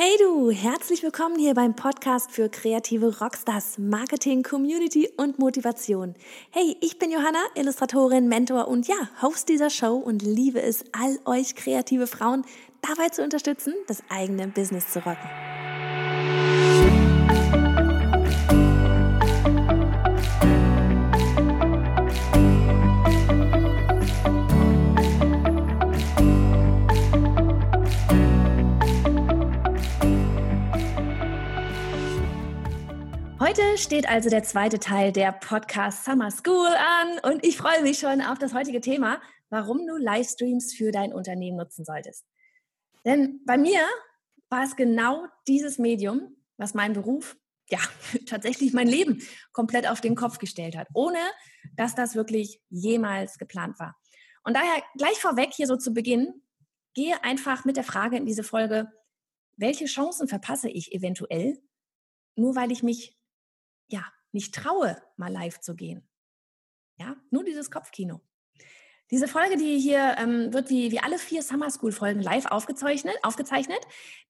Hey du, herzlich willkommen hier beim Podcast für kreative Rockstars, Marketing, Community und Motivation. Hey, ich bin Johanna, Illustratorin, Mentor und ja, Host dieser Show und liebe es, all euch kreative Frauen dabei zu unterstützen, das eigene Business zu rocken. Heute steht also der zweite Teil der Podcast Summer School an und ich freue mich schon auf das heutige Thema, warum du Livestreams für dein Unternehmen nutzen solltest. Denn bei mir war es genau dieses Medium, was mein Beruf, ja, tatsächlich mein Leben komplett auf den Kopf gestellt hat, ohne dass das wirklich jemals geplant war. Und daher gleich vorweg hier so zu Beginn, gehe einfach mit der Frage in diese Folge, welche Chancen verpasse ich eventuell, nur weil ich mich ja, nicht traue, mal live zu gehen. Ja, nur dieses Kopfkino. Diese Folge, die hier ähm, wird wie, wie alle vier Summer School Folgen live aufgezeichnet, aufgezeichnet.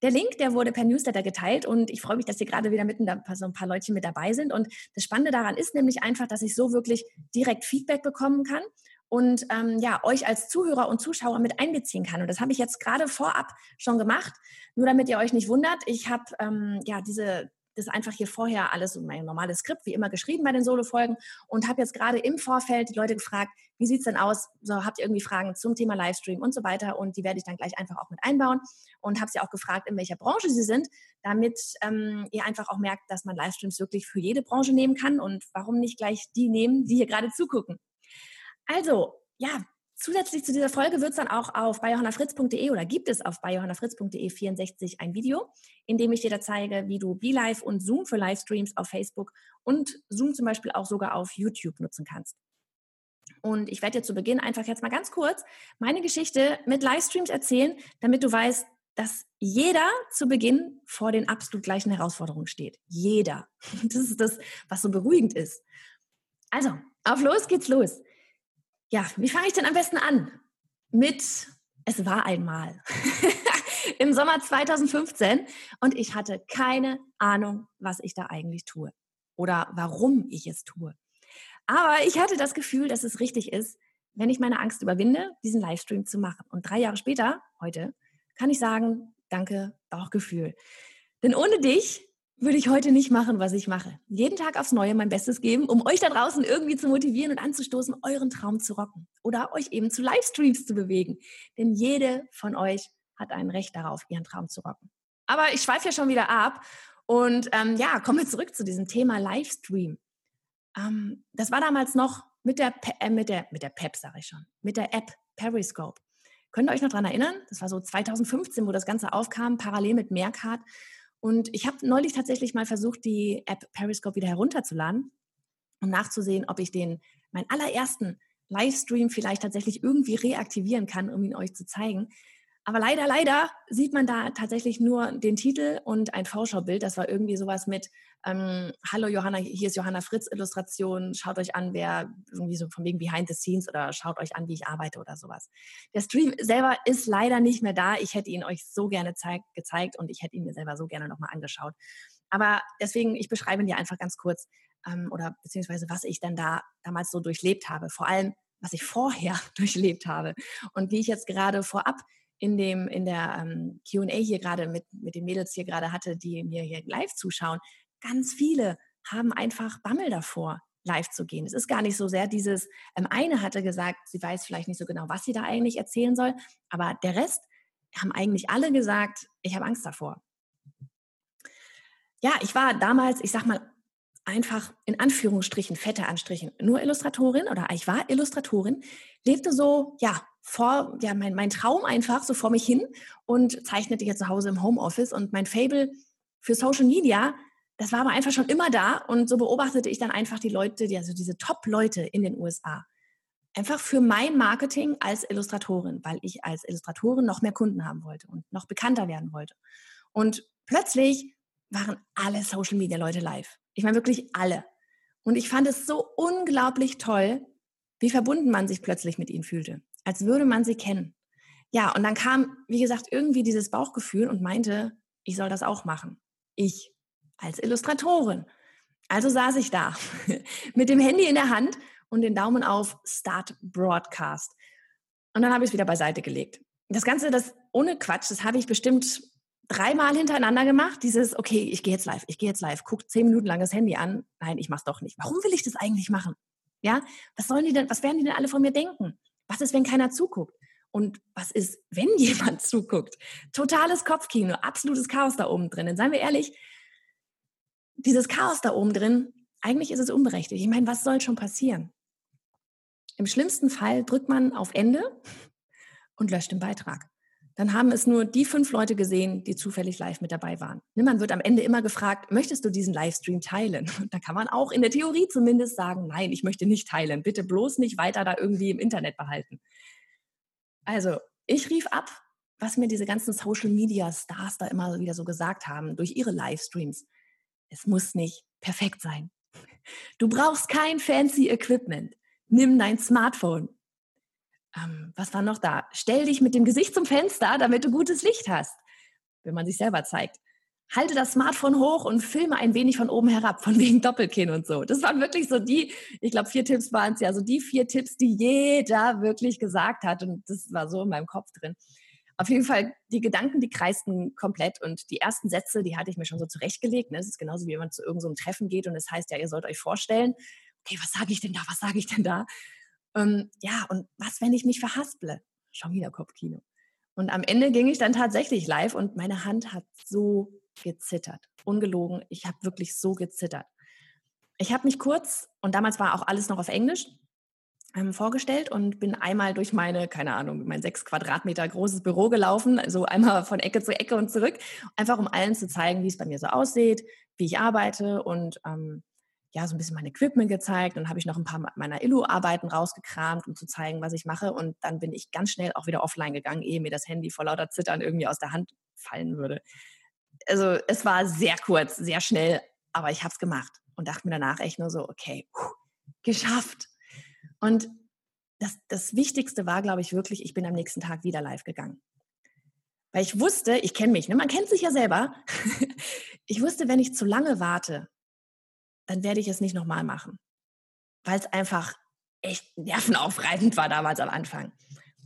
Der Link, der wurde per Newsletter geteilt und ich freue mich, dass hier gerade wieder mitten da so ein paar Leute mit dabei sind. Und das Spannende daran ist nämlich einfach, dass ich so wirklich direkt Feedback bekommen kann und ähm, ja euch als Zuhörer und Zuschauer mit einbeziehen kann. Und das habe ich jetzt gerade vorab schon gemacht. Nur damit ihr euch nicht wundert, ich habe ähm, ja diese das einfach hier vorher alles in mein normales Skript, wie immer geschrieben bei den Solo-Folgen und habe jetzt gerade im Vorfeld die Leute gefragt, wie sieht es denn aus? So, habt ihr irgendwie Fragen zum Thema Livestream und so weiter? Und die werde ich dann gleich einfach auch mit einbauen und habe sie auch gefragt, in welcher Branche sie sind, damit ähm, ihr einfach auch merkt, dass man Livestreams wirklich für jede Branche nehmen kann und warum nicht gleich die nehmen, die hier gerade zugucken. Also, ja, Zusätzlich zu dieser Folge wird es dann auch auf biohannafritz.de oder gibt es auf biohannafritz.de 64 ein Video, in dem ich dir da zeige, wie du BeLive und Zoom für Livestreams auf Facebook und Zoom zum Beispiel auch sogar auf YouTube nutzen kannst. Und ich werde dir zu Beginn einfach jetzt mal ganz kurz meine Geschichte mit Livestreams erzählen, damit du weißt, dass jeder zu Beginn vor den absolut gleichen Herausforderungen steht. Jeder. Das ist das, was so beruhigend ist. Also, auf los geht's los. Ja, wie fange ich denn am besten an? Mit Es war einmal. Im Sommer 2015 und ich hatte keine Ahnung, was ich da eigentlich tue oder warum ich es tue. Aber ich hatte das Gefühl, dass es richtig ist, wenn ich meine Angst überwinde, diesen Livestream zu machen. Und drei Jahre später, heute, kann ich sagen, danke, Bauchgefühl. Denn ohne dich würde ich heute nicht machen, was ich mache. Jeden Tag aufs Neue mein Bestes geben, um euch da draußen irgendwie zu motivieren und anzustoßen, euren Traum zu rocken oder euch eben zu Livestreams zu bewegen. Denn jede von euch hat ein Recht darauf, ihren Traum zu rocken. Aber ich schweife ja schon wieder ab und ähm, ja, kommen wir zurück zu diesem Thema Livestream. Ähm, das war damals noch mit der, äh, mit der, mit der PEP, sage ich schon, mit der App Periscope. Könnt ihr euch noch daran erinnern? Das war so 2015, wo das Ganze aufkam, parallel mit Meerkat. Und ich habe neulich tatsächlich mal versucht, die App Periscope wieder herunterzuladen und nachzusehen, ob ich den, meinen allerersten Livestream vielleicht tatsächlich irgendwie reaktivieren kann, um ihn euch zu zeigen. Aber leider, leider sieht man da tatsächlich nur den Titel und ein Vorschaubild. Das war irgendwie sowas mit ähm, Hallo Johanna, hier ist Johanna Fritz Illustration. Schaut euch an, wer irgendwie so von wegen Behind the Scenes oder schaut euch an, wie ich arbeite oder sowas. Der Stream selber ist leider nicht mehr da. Ich hätte ihn euch so gerne zeig, gezeigt und ich hätte ihn mir selber so gerne nochmal angeschaut. Aber deswegen, ich beschreibe ihn dir einfach ganz kurz ähm, oder beziehungsweise was ich dann da damals so durchlebt habe. Vor allem, was ich vorher durchlebt habe und wie ich jetzt gerade vorab in dem in der ähm, Q&A hier gerade mit mit den Mädels hier gerade hatte, die mir hier live zuschauen, ganz viele haben einfach Bammel davor, live zu gehen. Es ist gar nicht so sehr dieses, ähm, eine hatte gesagt, sie weiß vielleicht nicht so genau, was sie da eigentlich erzählen soll, aber der Rest haben eigentlich alle gesagt, ich habe Angst davor. Ja, ich war damals, ich sag mal, einfach in Anführungsstrichen, fette Anstrichen, nur Illustratorin oder ich war Illustratorin, lebte so, ja, vor, ja, mein, mein Traum einfach so vor mich hin und zeichnete hier zu Hause im Homeoffice und mein Fable für Social Media, das war aber einfach schon immer da und so beobachtete ich dann einfach die Leute, die, also diese Top-Leute in den USA. Einfach für mein Marketing als Illustratorin, weil ich als Illustratorin noch mehr Kunden haben wollte und noch bekannter werden wollte. Und plötzlich waren alle Social Media Leute live. Ich meine wirklich alle. Und ich fand es so unglaublich toll, wie verbunden man sich plötzlich mit ihnen fühlte als würde man sie kennen. Ja, und dann kam, wie gesagt, irgendwie dieses Bauchgefühl und meinte, ich soll das auch machen. Ich als Illustratorin. Also saß ich da mit dem Handy in der Hand und den Daumen auf Start Broadcast. Und dann habe ich es wieder beiseite gelegt. Das Ganze, das ohne Quatsch, das habe ich bestimmt dreimal hintereinander gemacht. Dieses, okay, ich gehe jetzt live, ich gehe jetzt live, guck zehn Minuten lang das Handy an. Nein, ich mach's doch nicht. Warum will ich das eigentlich machen? Ja, was sollen die denn, was werden die denn alle von mir denken? Was ist, wenn keiner zuguckt? Und was ist, wenn jemand zuguckt? Totales Kopfkino, absolutes Chaos da oben drin. Denn seien wir ehrlich, dieses Chaos da oben drin, eigentlich ist es unberechtigt. Ich meine, was soll schon passieren? Im schlimmsten Fall drückt man auf Ende und löscht den Beitrag. Dann haben es nur die fünf Leute gesehen, die zufällig live mit dabei waren. Ne, man wird am Ende immer gefragt, möchtest du diesen Livestream teilen? Da kann man auch in der Theorie zumindest sagen, nein, ich möchte nicht teilen. Bitte bloß nicht weiter da irgendwie im Internet behalten. Also, ich rief ab, was mir diese ganzen Social Media Stars da immer wieder so gesagt haben, durch ihre Livestreams. Es muss nicht perfekt sein. Du brauchst kein fancy Equipment. Nimm dein Smartphone ähm, was war noch da? Stell dich mit dem Gesicht zum Fenster, damit du gutes Licht hast, wenn man sich selber zeigt. Halte das Smartphone hoch und filme ein wenig von oben herab, von wegen Doppelkinn und so. Das waren wirklich so die, ich glaube, vier Tipps waren es ja, so die vier Tipps, die jeder wirklich gesagt hat. Und das war so in meinem Kopf drin. Auf jeden Fall, die Gedanken, die kreisten komplett und die ersten Sätze, die hatte ich mir schon so zurechtgelegt. Ne? Es ist genauso, wie wenn man zu irgendeinem so Treffen geht und es heißt, ja, ihr sollt euch vorstellen, okay, was sage ich denn da, was sage ich denn da? Ähm, ja, und was, wenn ich mich verhasple? Schon wieder Kopfkino. Und am Ende ging ich dann tatsächlich live und meine Hand hat so gezittert. Ungelogen, ich habe wirklich so gezittert. Ich habe mich kurz, und damals war auch alles noch auf Englisch, ähm, vorgestellt und bin einmal durch meine, keine Ahnung, mein sechs Quadratmeter großes Büro gelaufen, also einmal von Ecke zu Ecke und zurück, einfach um allen zu zeigen, wie es bei mir so aussieht, wie ich arbeite und ähm, ja, so ein bisschen mein Equipment gezeigt und habe ich noch ein paar meiner Illu-Arbeiten rausgekramt, um zu zeigen, was ich mache. Und dann bin ich ganz schnell auch wieder offline gegangen, ehe mir das Handy vor lauter Zittern irgendwie aus der Hand fallen würde. Also es war sehr kurz, sehr schnell, aber ich habe es gemacht und dachte mir danach echt nur so, okay, puh, geschafft. Und das, das Wichtigste war, glaube ich, wirklich, ich bin am nächsten Tag wieder live gegangen. Weil ich wusste, ich kenne mich, ne? man kennt sich ja selber. ich wusste, wenn ich zu lange warte, dann werde ich es nicht nochmal machen. Weil es einfach echt nervenaufreibend war damals am Anfang.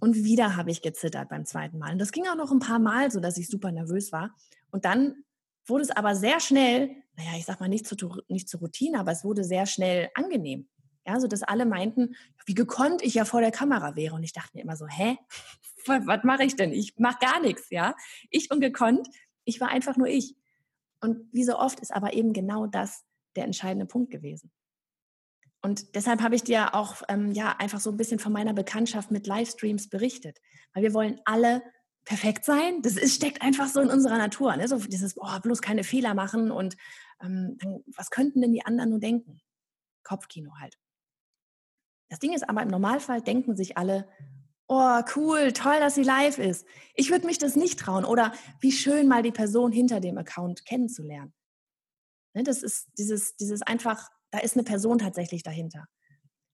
Und wieder habe ich gezittert beim zweiten Mal. Und das ging auch noch ein paar Mal, so dass ich super nervös war. Und dann wurde es aber sehr schnell, naja, ich sag mal nicht zur, nicht zur Routine, aber es wurde sehr schnell angenehm. Ja, so dass alle meinten, wie gekonnt ich ja vor der Kamera wäre. Und ich dachte mir immer so, hä? Was, mache ich denn? Ich mache gar nichts, ja. Ich ungekonnt, ich war einfach nur ich. Und wie so oft ist aber eben genau das der entscheidende Punkt gewesen. Und deshalb habe ich dir auch ähm, ja einfach so ein bisschen von meiner Bekanntschaft mit Livestreams berichtet, weil wir wollen alle perfekt sein. Das ist, steckt einfach so in unserer Natur. Ne? So dieses, oh, bloß keine Fehler machen und ähm, was könnten denn die anderen nur denken? Kopfkino halt. Das Ding ist aber im Normalfall denken sich alle, oh, cool, toll, dass sie live ist. Ich würde mich das nicht trauen. Oder wie schön mal die Person hinter dem Account kennenzulernen. Ne, das ist dieses, dieses einfach, da ist eine Person tatsächlich dahinter.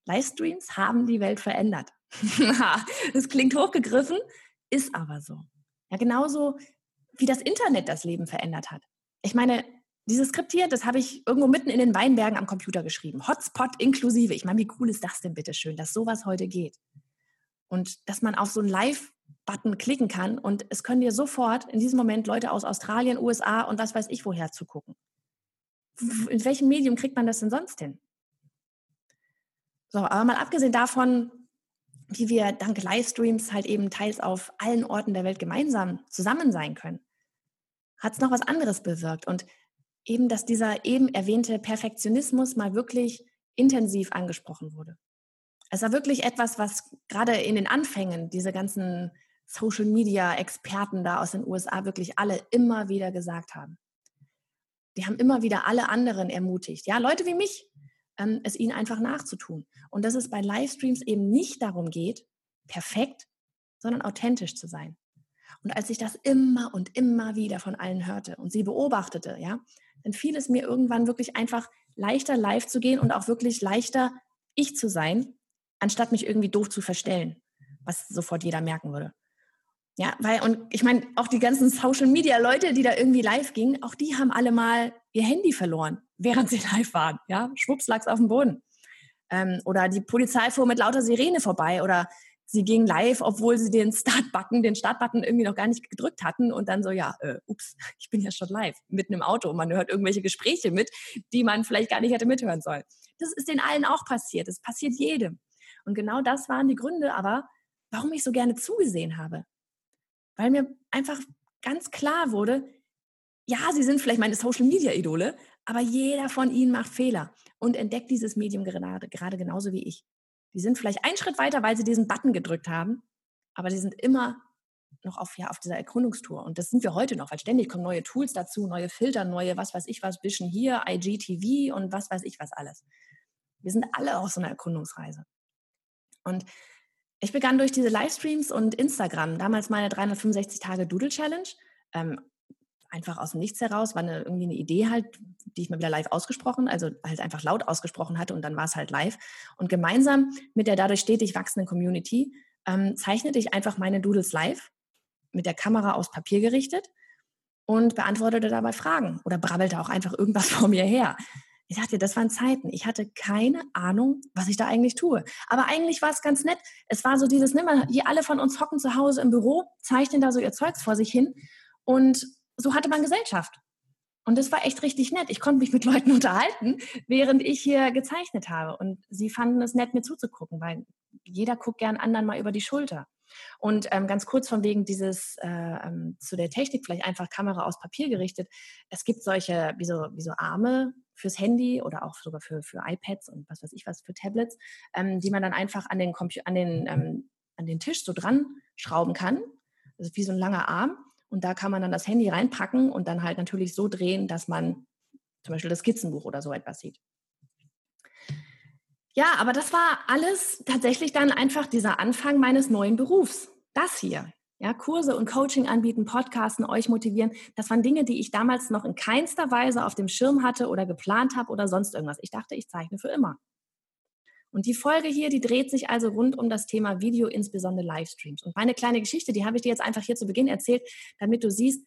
Livestreams haben die Welt verändert. das klingt hochgegriffen, ist aber so. Ja, genauso wie das Internet das Leben verändert hat. Ich meine, dieses Skript hier, das habe ich irgendwo mitten in den Weinbergen am Computer geschrieben. Hotspot inklusive. Ich meine, wie cool ist das denn bitte schön, dass sowas heute geht? Und dass man auf so einen Live-Button klicken kann und es können dir sofort in diesem Moment Leute aus Australien, USA und was weiß ich woher zugucken in welchem Medium kriegt man das denn sonst hin? So, aber mal abgesehen davon, wie wir dank Livestreams halt eben teils auf allen Orten der Welt gemeinsam zusammen sein können, hat es noch was anderes bewirkt. Und eben, dass dieser eben erwähnte Perfektionismus mal wirklich intensiv angesprochen wurde. Es war wirklich etwas, was gerade in den Anfängen diese ganzen Social-Media-Experten da aus den USA wirklich alle immer wieder gesagt haben die haben immer wieder alle anderen ermutigt, ja, Leute wie mich, ähm, es ihnen einfach nachzutun. Und dass es bei Livestreams eben nicht darum geht, perfekt, sondern authentisch zu sein. Und als ich das immer und immer wieder von allen hörte und sie beobachtete, ja, dann fiel es mir irgendwann wirklich einfach leichter live zu gehen und auch wirklich leichter ich zu sein, anstatt mich irgendwie doof zu verstellen, was sofort jeder merken würde. Ja, weil, und ich meine, auch die ganzen Social Media Leute, die da irgendwie live gingen, auch die haben alle mal ihr Handy verloren, während sie live waren. Ja, schwupps lag's auf dem Boden. Ähm, oder die Polizei fuhr mit lauter Sirene vorbei oder sie ging live, obwohl sie den Start-Button, den Startbutton irgendwie noch gar nicht gedrückt hatten und dann so, ja, äh, ups, ich bin ja schon live, mitten im Auto man hört irgendwelche Gespräche mit, die man vielleicht gar nicht hätte mithören sollen. Das ist den allen auch passiert, das passiert jedem. Und genau das waren die Gründe aber, warum ich so gerne zugesehen habe weil mir einfach ganz klar wurde, ja, sie sind vielleicht meine Social-Media-Idole, aber jeder von ihnen macht Fehler und entdeckt dieses Medium gerade, gerade genauso wie ich. Die sind vielleicht einen Schritt weiter, weil sie diesen Button gedrückt haben, aber sie sind immer noch auf, ja, auf dieser Erkundungstour. Und das sind wir heute noch, weil ständig kommen neue Tools dazu, neue Filter, neue was weiß ich was, Vision hier, IGTV und was weiß ich was alles. Wir sind alle auf so einer Erkundungsreise. Und ich begann durch diese Livestreams und Instagram, damals meine 365 Tage Doodle Challenge, ähm, einfach aus dem Nichts heraus, war eine, irgendwie eine Idee halt, die ich mal wieder live ausgesprochen, also halt einfach laut ausgesprochen hatte und dann war es halt live. Und gemeinsam mit der dadurch stetig wachsenden Community ähm, zeichnete ich einfach meine Doodles live mit der Kamera aus Papier gerichtet und beantwortete dabei Fragen oder brabbelte auch einfach irgendwas vor mir her. Ich sagte, das waren Zeiten. Ich hatte keine Ahnung, was ich da eigentlich tue. Aber eigentlich war es ganz nett. Es war so dieses, ne, hier alle von uns hocken zu Hause im Büro, zeichnen da so ihr Zeugs vor sich hin. Und so hatte man Gesellschaft. Und das war echt richtig nett. Ich konnte mich mit Leuten unterhalten, während ich hier gezeichnet habe. Und sie fanden es nett, mir zuzugucken, weil jeder guckt gern anderen mal über die Schulter. Und ähm, ganz kurz von wegen dieses äh, ähm, zu der Technik, vielleicht einfach Kamera aus Papier gerichtet. Es gibt solche, wie so, wie so Arme fürs Handy oder auch sogar für, für iPads und was weiß ich was für Tablets, ähm, die man dann einfach an den, Compu an, den, ähm, an den Tisch so dran schrauben kann. Ist wie so ein langer Arm. Und da kann man dann das Handy reinpacken und dann halt natürlich so drehen, dass man zum Beispiel das Skizzenbuch oder so etwas sieht. Ja, aber das war alles tatsächlich dann einfach dieser Anfang meines neuen Berufs. Das hier. Ja, Kurse und Coaching anbieten, Podcasten, euch motivieren. Das waren Dinge, die ich damals noch in keinster Weise auf dem Schirm hatte oder geplant habe oder sonst irgendwas. Ich dachte, ich zeichne für immer. Und die Folge hier, die dreht sich also rund um das Thema Video, insbesondere Livestreams. Und meine kleine Geschichte, die habe ich dir jetzt einfach hier zu Beginn erzählt, damit du siehst,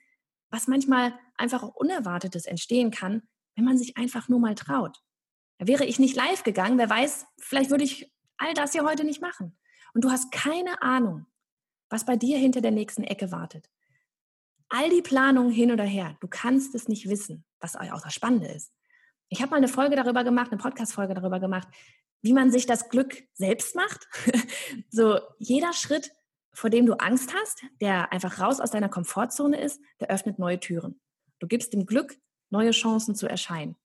was manchmal einfach auch Unerwartetes entstehen kann, wenn man sich einfach nur mal traut. Wäre ich nicht live gegangen, wer weiß, vielleicht würde ich all das hier heute nicht machen. Und du hast keine Ahnung, was bei dir hinter der nächsten Ecke wartet. All die Planungen hin oder her, du kannst es nicht wissen, was auch das Spannende ist. Ich habe mal eine Folge darüber gemacht, eine Podcast-Folge darüber gemacht, wie man sich das Glück selbst macht. so jeder Schritt, vor dem du Angst hast, der einfach raus aus deiner Komfortzone ist, der öffnet neue Türen. Du gibst dem Glück neue Chancen zu erscheinen.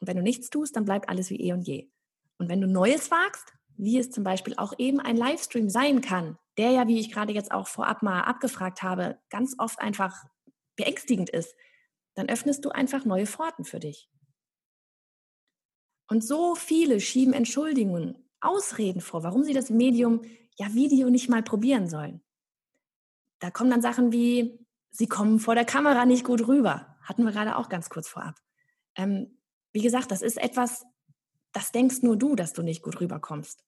Und wenn du nichts tust, dann bleibt alles wie eh und je. Und wenn du Neues wagst, wie es zum Beispiel auch eben ein Livestream sein kann, der ja, wie ich gerade jetzt auch vorab mal abgefragt habe, ganz oft einfach beängstigend ist, dann öffnest du einfach neue Pforten für dich. Und so viele schieben Entschuldigungen, Ausreden vor, warum sie das Medium ja Video nicht mal probieren sollen. Da kommen dann Sachen wie, sie kommen vor der Kamera nicht gut rüber. Hatten wir gerade auch ganz kurz vorab. Ähm, wie gesagt, das ist etwas, das denkst nur du, dass du nicht gut rüberkommst.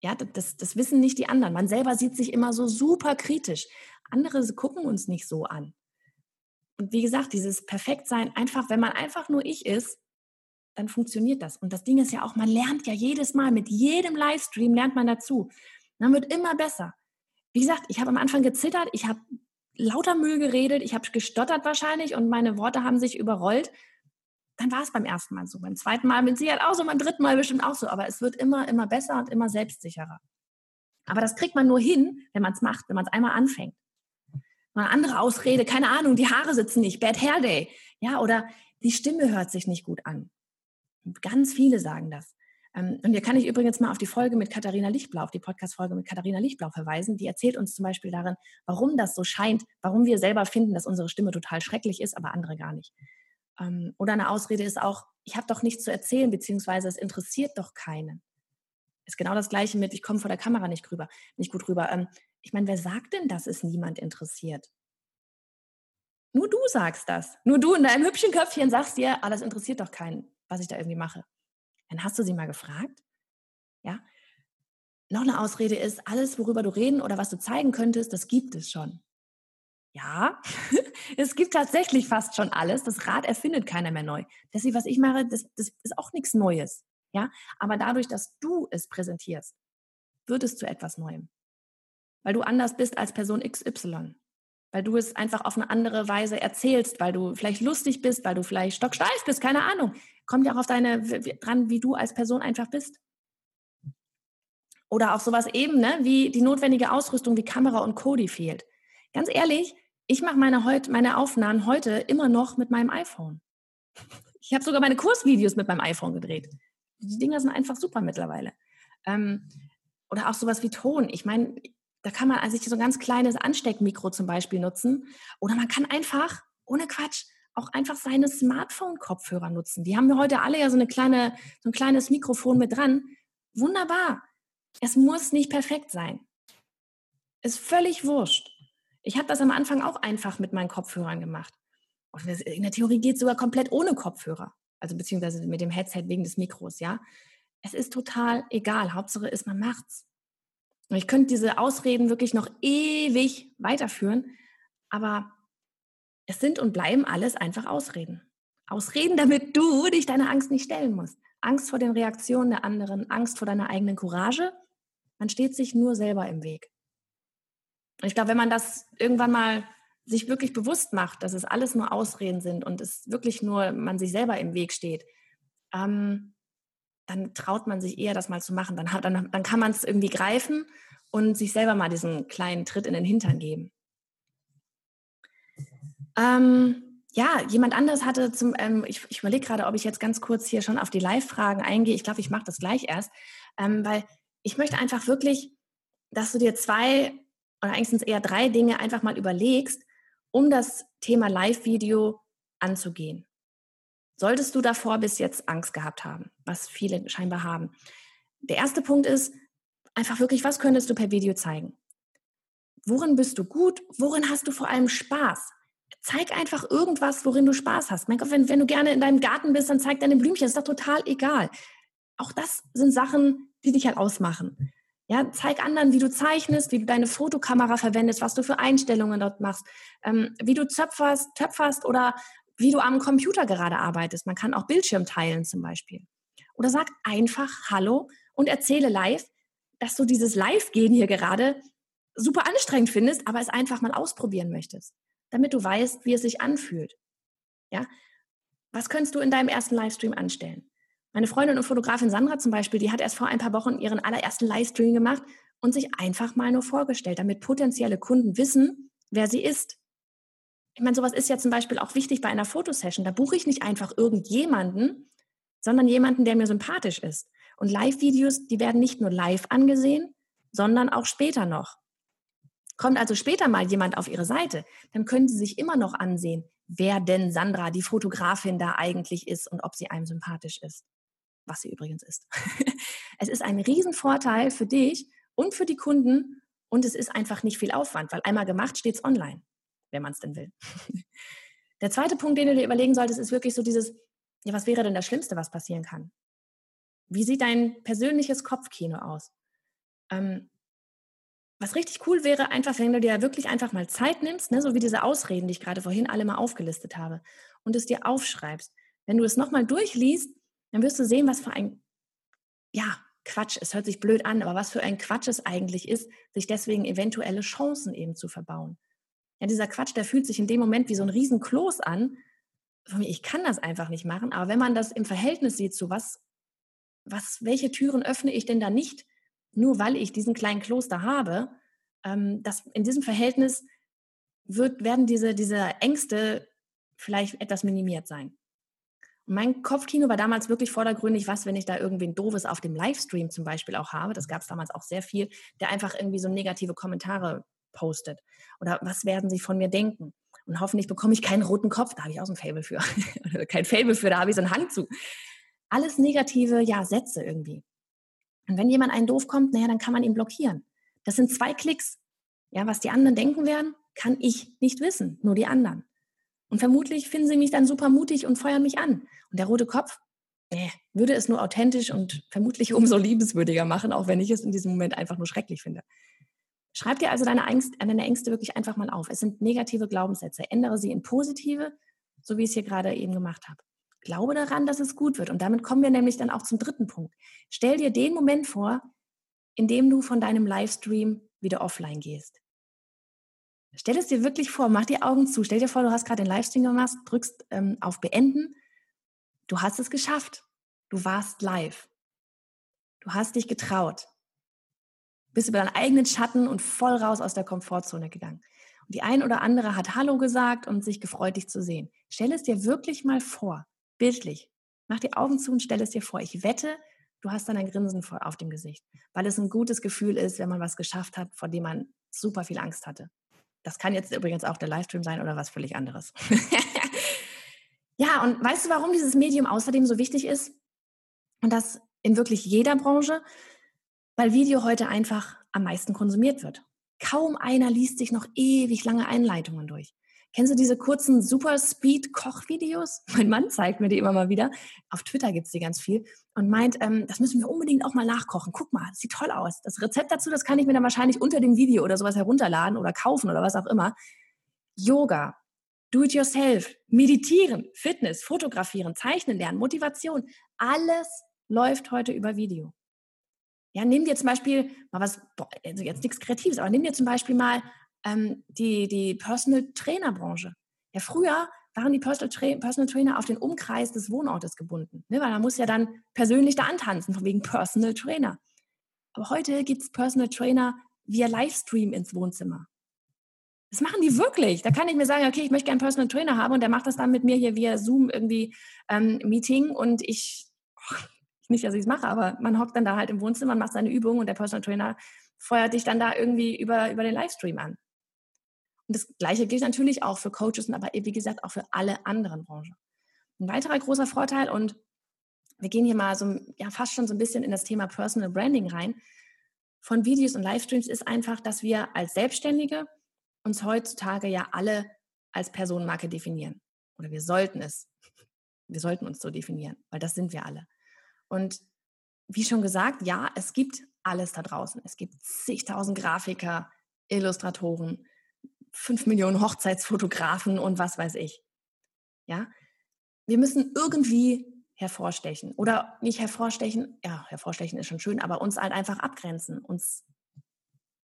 Ja, das, das wissen nicht die anderen. Man selber sieht sich immer so super kritisch. Andere gucken uns nicht so an. Und wie gesagt, dieses Perfektsein, einfach, wenn man einfach nur ich ist, dann funktioniert das. Und das Ding ist ja auch, man lernt ja jedes Mal, mit jedem Livestream lernt man dazu. Man wird immer besser. Wie gesagt, ich habe am Anfang gezittert, ich habe lauter Müll geredet, ich habe gestottert wahrscheinlich und meine Worte haben sich überrollt dann war es beim ersten Mal so. Beim zweiten Mal mit Sicherheit auch so, beim dritten Mal bestimmt auch so. Aber es wird immer, immer besser und immer selbstsicherer. Aber das kriegt man nur hin, wenn man es macht, wenn man es einmal anfängt. Eine andere Ausrede, keine Ahnung, die Haare sitzen nicht, Bad Hair Day. Ja, oder die Stimme hört sich nicht gut an. Ganz viele sagen das. Ähm, und hier kann ich übrigens mal auf die Folge mit Katharina Lichtblau, auf die Podcast-Folge mit Katharina Lichtblau verweisen. Die erzählt uns zum Beispiel darin, warum das so scheint, warum wir selber finden, dass unsere Stimme total schrecklich ist, aber andere gar nicht. Ähm, oder eine Ausrede ist auch, ich habe doch nichts zu erzählen, beziehungsweise es interessiert doch keinen. Ist genau das Gleiche mit, ich komme vor der Kamera nicht rüber, nicht gut rüber. Ähm, ich meine, wer sagt denn, dass es niemand interessiert? Nur du sagst das. Nur du in deinem hübschen Köpfchen sagst dir, ah, das interessiert doch keinen, was ich da irgendwie mache. Dann hast du sie mal gefragt. Ja. Noch eine Ausrede ist, alles, worüber du reden oder was du zeigen könntest, das gibt es schon. Ja, es gibt tatsächlich fast schon alles. Das Rad erfindet keiner mehr neu. Das, was ich mache, das, das ist auch nichts Neues. Ja, aber dadurch, dass du es präsentierst, wird es zu etwas Neuem. Weil du anders bist als Person XY. Weil du es einfach auf eine andere Weise erzählst, weil du vielleicht lustig bist, weil du vielleicht stocksteif bist, keine Ahnung. Kommt ja auch auf deine dran, wie du als Person einfach bist. Oder auch sowas eben, ne, wie die notwendige Ausrüstung wie Kamera und Cody fehlt. Ganz ehrlich, ich mache meine, meine Aufnahmen heute immer noch mit meinem iPhone. Ich habe sogar meine Kursvideos mit meinem iPhone gedreht. Die Dinger sind einfach super mittlerweile. Ähm, oder auch sowas wie Ton. Ich meine, da kann man sich so ein ganz kleines Ansteckmikro zum Beispiel nutzen. Oder man kann einfach, ohne Quatsch, auch einfach seine Smartphone-Kopfhörer nutzen. Die haben wir heute alle ja so, eine kleine, so ein kleines Mikrofon mit dran. Wunderbar. Es muss nicht perfekt sein. Ist völlig wurscht. Ich habe das am Anfang auch einfach mit meinen Kopfhörern gemacht. In der Theorie geht es sogar komplett ohne Kopfhörer. Also beziehungsweise mit dem Headset wegen des Mikros, ja. Es ist total egal. Hauptsache ist, man macht's. Und ich könnte diese Ausreden wirklich noch ewig weiterführen, aber es sind und bleiben alles einfach Ausreden. Ausreden, damit du dich deiner Angst nicht stellen musst. Angst vor den Reaktionen der anderen, Angst vor deiner eigenen Courage. Man steht sich nur selber im Weg. Ich glaube, wenn man das irgendwann mal sich wirklich bewusst macht, dass es alles nur Ausreden sind und es wirklich nur man sich selber im Weg steht, ähm, dann traut man sich eher, das mal zu machen. Dann, dann, dann kann man es irgendwie greifen und sich selber mal diesen kleinen Tritt in den Hintern geben. Ähm, ja, jemand anderes hatte zum, ähm, ich, ich überlege gerade, ob ich jetzt ganz kurz hier schon auf die Live-Fragen eingehe. Ich glaube, ich mache das gleich erst, ähm, weil ich möchte einfach wirklich, dass du dir zwei oder eigentlich eher drei Dinge einfach mal überlegst, um das Thema Live-Video anzugehen. Solltest du davor bis jetzt Angst gehabt haben, was viele scheinbar haben. Der erste Punkt ist einfach wirklich, was könntest du per Video zeigen? Worin bist du gut? Worin hast du vor allem Spaß? Zeig einfach irgendwas, worin du Spaß hast. Mein Gott, wenn, wenn du gerne in deinem Garten bist, dann zeig deine Blümchen. Das ist doch total egal. Auch das sind Sachen, die dich halt ausmachen. Ja, zeig anderen, wie du zeichnest, wie du deine Fotokamera verwendest, was du für Einstellungen dort machst, ähm, wie du töpferst, töpferst oder wie du am Computer gerade arbeitest. Man kann auch Bildschirm teilen zum Beispiel. Oder sag einfach Hallo und erzähle live, dass du dieses Live-Gehen hier gerade super anstrengend findest, aber es einfach mal ausprobieren möchtest, damit du weißt, wie es sich anfühlt. Ja, was könntest du in deinem ersten Livestream anstellen? Meine Freundin und Fotografin Sandra zum Beispiel, die hat erst vor ein paar Wochen ihren allerersten Livestream gemacht und sich einfach mal nur vorgestellt, damit potenzielle Kunden wissen, wer sie ist. Ich meine, sowas ist ja zum Beispiel auch wichtig bei einer Fotosession. Da buche ich nicht einfach irgendjemanden, sondern jemanden, der mir sympathisch ist. Und Live-Videos, die werden nicht nur live angesehen, sondern auch später noch. Kommt also später mal jemand auf Ihre Seite, dann können Sie sich immer noch ansehen, wer denn Sandra, die Fotografin, da eigentlich ist und ob sie einem sympathisch ist was sie übrigens ist. es ist ein Riesenvorteil für dich und für die Kunden und es ist einfach nicht viel Aufwand, weil einmal gemacht steht es online, wenn man es denn will. Der zweite Punkt, den du dir überlegen solltest, ist wirklich so dieses, ja, was wäre denn das Schlimmste, was passieren kann? Wie sieht dein persönliches Kopfkino aus? Ähm, was richtig cool wäre, einfach, wenn du dir wirklich einfach mal Zeit nimmst, ne, so wie diese Ausreden, die ich gerade vorhin alle mal aufgelistet habe, und es dir aufschreibst. Wenn du es nochmal durchliest, dann wirst du sehen, was für ein, ja, Quatsch, es hört sich blöd an, aber was für ein Quatsch es eigentlich ist, sich deswegen eventuelle Chancen eben zu verbauen. Ja, dieser Quatsch, der fühlt sich in dem Moment wie so ein Riesenkloß an. Ich kann das einfach nicht machen, aber wenn man das im Verhältnis sieht zu was, was, welche Türen öffne ich denn da nicht, nur weil ich diesen kleinen Kloster habe, ähm, das, in diesem Verhältnis wird, werden diese, diese Ängste vielleicht etwas minimiert sein mein Kopfkino war damals wirklich vordergründig, was, wenn ich da irgendwen Doofes auf dem Livestream zum Beispiel auch habe, das gab es damals auch sehr viel, der einfach irgendwie so negative Kommentare postet. Oder was werden sie von mir denken? Und hoffentlich bekomme ich keinen roten Kopf, da habe ich auch so ein Fable für. Kein Fable für, da habe ich so einen Hang zu. Alles negative, ja, Sätze irgendwie. Und wenn jemand einen doof kommt, naja, dann kann man ihn blockieren. Das sind zwei Klicks. Ja, was die anderen denken werden, kann ich nicht wissen, nur die anderen. Und vermutlich finden sie mich dann super mutig und feuern mich an. Und der rote Kopf, äh, würde es nur authentisch und vermutlich umso liebenswürdiger machen, auch wenn ich es in diesem Moment einfach nur schrecklich finde. Schreib dir also deine, Angst, deine Ängste wirklich einfach mal auf. Es sind negative Glaubenssätze. Ändere sie in positive, so wie ich es hier gerade eben gemacht habe. Glaube daran, dass es gut wird. Und damit kommen wir nämlich dann auch zum dritten Punkt. Stell dir den Moment vor, in dem du von deinem Livestream wieder offline gehst. Stell es dir wirklich vor, mach die Augen zu. Stell dir vor, du hast gerade den Livestream gemacht, drückst ähm, auf Beenden. Du hast es geschafft. Du warst live. Du hast dich getraut. Bist über deinen eigenen Schatten und voll raus aus der Komfortzone gegangen. Und die ein oder andere hat Hallo gesagt und sich gefreut, dich zu sehen. Stell es dir wirklich mal vor, bildlich. Mach die Augen zu und stell es dir vor. Ich wette, du hast dann ein Grinsen auf dem Gesicht, weil es ein gutes Gefühl ist, wenn man was geschafft hat, vor dem man super viel Angst hatte. Das kann jetzt übrigens auch der Livestream sein oder was völlig anderes. ja, und weißt du, warum dieses Medium außerdem so wichtig ist? Und das in wirklich jeder Branche? Weil Video heute einfach am meisten konsumiert wird. Kaum einer liest sich noch ewig lange Einleitungen durch. Kennst du diese kurzen Super-Speed-Kochvideos? Mein Mann zeigt mir die immer mal wieder. Auf Twitter gibt es die ganz viel und meint, ähm, das müssen wir unbedingt auch mal nachkochen. Guck mal, das sieht toll aus. Das Rezept dazu, das kann ich mir dann wahrscheinlich unter dem Video oder sowas herunterladen oder kaufen oder was auch immer. Yoga, Do-it-yourself, meditieren, Fitness, fotografieren, zeichnen lernen, Motivation, alles läuft heute über Video. Ja, nimm dir zum Beispiel mal was, also jetzt nichts Kreatives, aber nimm dir zum Beispiel mal ähm, die, die Personal Trainer Branche. Ja, früher waren die Personal, Tra Personal Trainer auf den Umkreis des Wohnortes gebunden, ne? weil man muss ja dann persönlich da antanzen, von wegen Personal Trainer. Aber heute gibt es Personal Trainer via Livestream ins Wohnzimmer. Das machen die wirklich. Da kann ich mir sagen, okay, ich möchte gerne einen Personal Trainer haben und der macht das dann mit mir hier via Zoom irgendwie ähm, Meeting und ich, oh, nicht, dass ich es mache, aber man hockt dann da halt im Wohnzimmer, macht seine Übung und der Personal Trainer feuert dich dann da irgendwie über, über den Livestream an. Und das Gleiche gilt natürlich auch für Coaches und aber wie gesagt auch für alle anderen Branchen. Ein weiterer großer Vorteil und wir gehen hier mal so ja fast schon so ein bisschen in das Thema Personal Branding rein von Videos und Livestreams ist einfach, dass wir als Selbstständige uns heutzutage ja alle als Personenmarke definieren. Oder wir sollten es. Wir sollten uns so definieren, weil das sind wir alle. Und wie schon gesagt, ja, es gibt alles da draußen. Es gibt zigtausend Grafiker, Illustratoren, fünf Millionen Hochzeitsfotografen und was weiß ich. Ja, wir müssen irgendwie hervorstechen oder nicht hervorstechen. Ja, hervorstechen ist schon schön, aber uns halt einfach abgrenzen, uns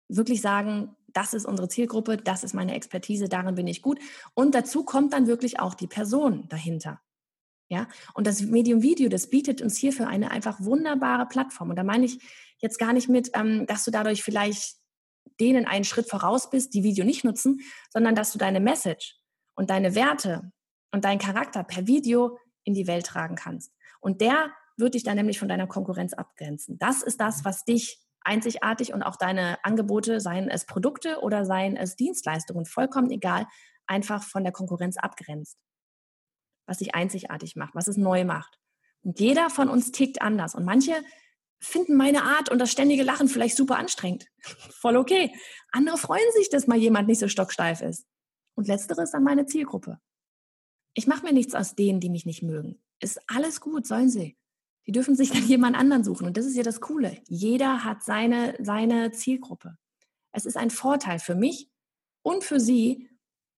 wirklich sagen, das ist unsere Zielgruppe, das ist meine Expertise, darin bin ich gut. Und dazu kommt dann wirklich auch die Person dahinter. Ja, und das Medium Video, das bietet uns hierfür eine einfach wunderbare Plattform. Und da meine ich jetzt gar nicht mit, ähm, dass du dadurch vielleicht denen einen Schritt voraus bist, die Video nicht nutzen, sondern dass du deine Message und deine Werte und deinen Charakter per Video in die Welt tragen kannst. Und der wird dich dann nämlich von deiner Konkurrenz abgrenzen. Das ist das, was dich einzigartig und auch deine Angebote, seien es Produkte oder seien es Dienstleistungen, vollkommen egal, einfach von der Konkurrenz abgrenzt. Was dich einzigartig macht, was es neu macht. Und jeder von uns tickt anders. Und manche finden meine Art und das ständige Lachen vielleicht super anstrengend. Voll okay. Andere freuen sich, dass mal jemand nicht so stocksteif ist. Und letztere ist dann meine Zielgruppe. Ich mache mir nichts aus denen, die mich nicht mögen. Ist alles gut, sollen sie. Die dürfen sich dann jemand anderen suchen. Und das ist ja das Coole. Jeder hat seine, seine Zielgruppe. Es ist ein Vorteil für mich und für Sie,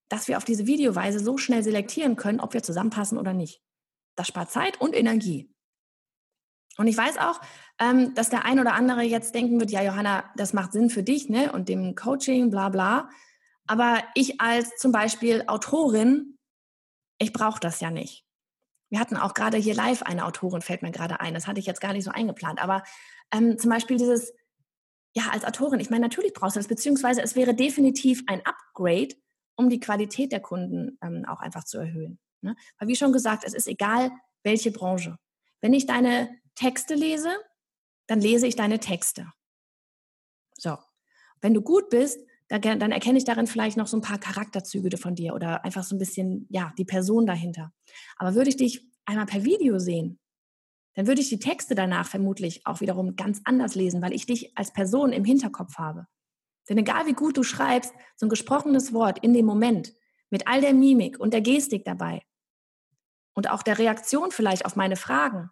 dass wir auf diese Videoweise so schnell selektieren können, ob wir zusammenpassen oder nicht. Das spart Zeit und Energie. Und ich weiß auch, ähm, dass der ein oder andere jetzt denken wird, ja, Johanna, das macht Sinn für dich, ne? Und dem Coaching, bla bla. Aber ich als zum Beispiel Autorin, ich brauche das ja nicht. Wir hatten auch gerade hier live eine Autorin, fällt mir gerade ein. Das hatte ich jetzt gar nicht so eingeplant. Aber ähm, zum Beispiel dieses, ja, als Autorin, ich meine, natürlich brauchst du das, beziehungsweise es wäre definitiv ein Upgrade, um die Qualität der Kunden ähm, auch einfach zu erhöhen. Ne? Weil wie schon gesagt, es ist egal, welche Branche. Wenn ich deine Texte lese, dann lese ich deine Texte. So. Wenn du gut bist, dann, erkenne ich darin vielleicht noch so ein paar Charakterzüge von dir oder einfach so ein bisschen, ja, die Person dahinter. Aber würde ich dich einmal per Video sehen, dann würde ich die Texte danach vermutlich auch wiederum ganz anders lesen, weil ich dich als Person im Hinterkopf habe. Denn egal wie gut du schreibst, so ein gesprochenes Wort in dem Moment, mit all der Mimik und der Gestik dabei und auch der Reaktion vielleicht auf meine Fragen,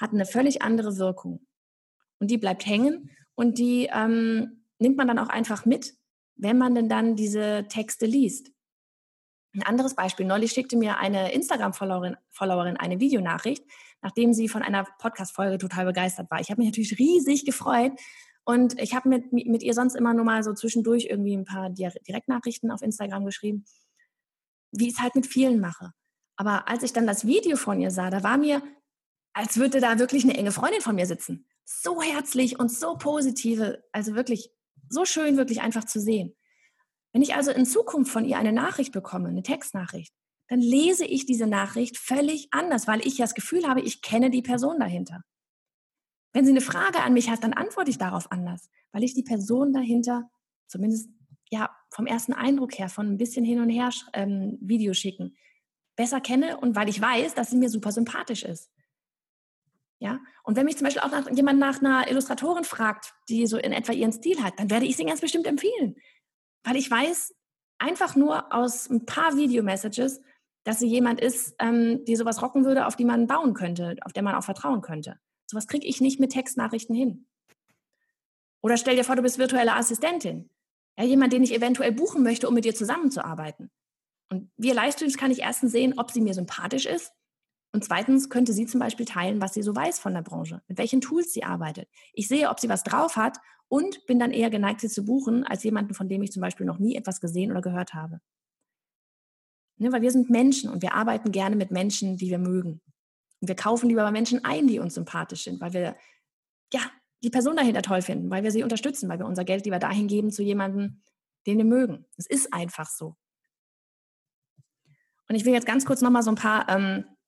hat eine völlig andere Wirkung. Und die bleibt hängen und die ähm, nimmt man dann auch einfach mit wenn man denn dann diese Texte liest. Ein anderes Beispiel. Neulich schickte mir eine Instagram-Followerin Followerin eine Videonachricht, nachdem sie von einer Podcast-Folge total begeistert war. Ich habe mich natürlich riesig gefreut und ich habe mit, mit ihr sonst immer nur mal so zwischendurch irgendwie ein paar Direktnachrichten auf Instagram geschrieben, wie ich es halt mit vielen mache. Aber als ich dann das Video von ihr sah, da war mir, als würde da wirklich eine enge Freundin von mir sitzen. So herzlich und so positive, also wirklich so schön, wirklich einfach zu sehen. Wenn ich also in Zukunft von ihr eine Nachricht bekomme, eine Textnachricht, dann lese ich diese Nachricht völlig anders, weil ich ja das Gefühl habe, ich kenne die Person dahinter. Wenn sie eine Frage an mich hat, dann antworte ich darauf anders, weil ich die Person dahinter, zumindest ja vom ersten Eindruck her, von ein bisschen hin und her ähm, Video schicken, besser kenne und weil ich weiß, dass sie mir super sympathisch ist. Ja, und wenn mich zum Beispiel auch nach, jemand nach einer Illustratorin fragt, die so in etwa ihren Stil hat, dann werde ich sie ganz bestimmt empfehlen. Weil ich weiß einfach nur aus ein paar Video-Messages, dass sie jemand ist, ähm, die sowas rocken würde, auf die man bauen könnte, auf der man auch vertrauen könnte. Sowas kriege ich nicht mit Textnachrichten hin. Oder stell dir vor, du bist virtuelle Assistentin. Ja, jemand, den ich eventuell buchen möchte, um mit dir zusammenzuarbeiten. Und via Livestreams kann ich erstens sehen, ob sie mir sympathisch ist. Und zweitens könnte sie zum Beispiel teilen, was sie so weiß von der Branche, mit welchen Tools sie arbeitet. Ich sehe, ob sie was drauf hat und bin dann eher geneigt, sie zu buchen, als jemanden, von dem ich zum Beispiel noch nie etwas gesehen oder gehört habe. Ne, weil wir sind Menschen und wir arbeiten gerne mit Menschen, die wir mögen. Und wir kaufen lieber bei Menschen ein, die uns sympathisch sind, weil wir ja die Person dahinter toll finden, weil wir sie unterstützen, weil wir unser Geld lieber dahin geben zu jemandem, den wir mögen. Es ist einfach so. Und ich will jetzt ganz kurz nochmal so ein paar ähm, äh,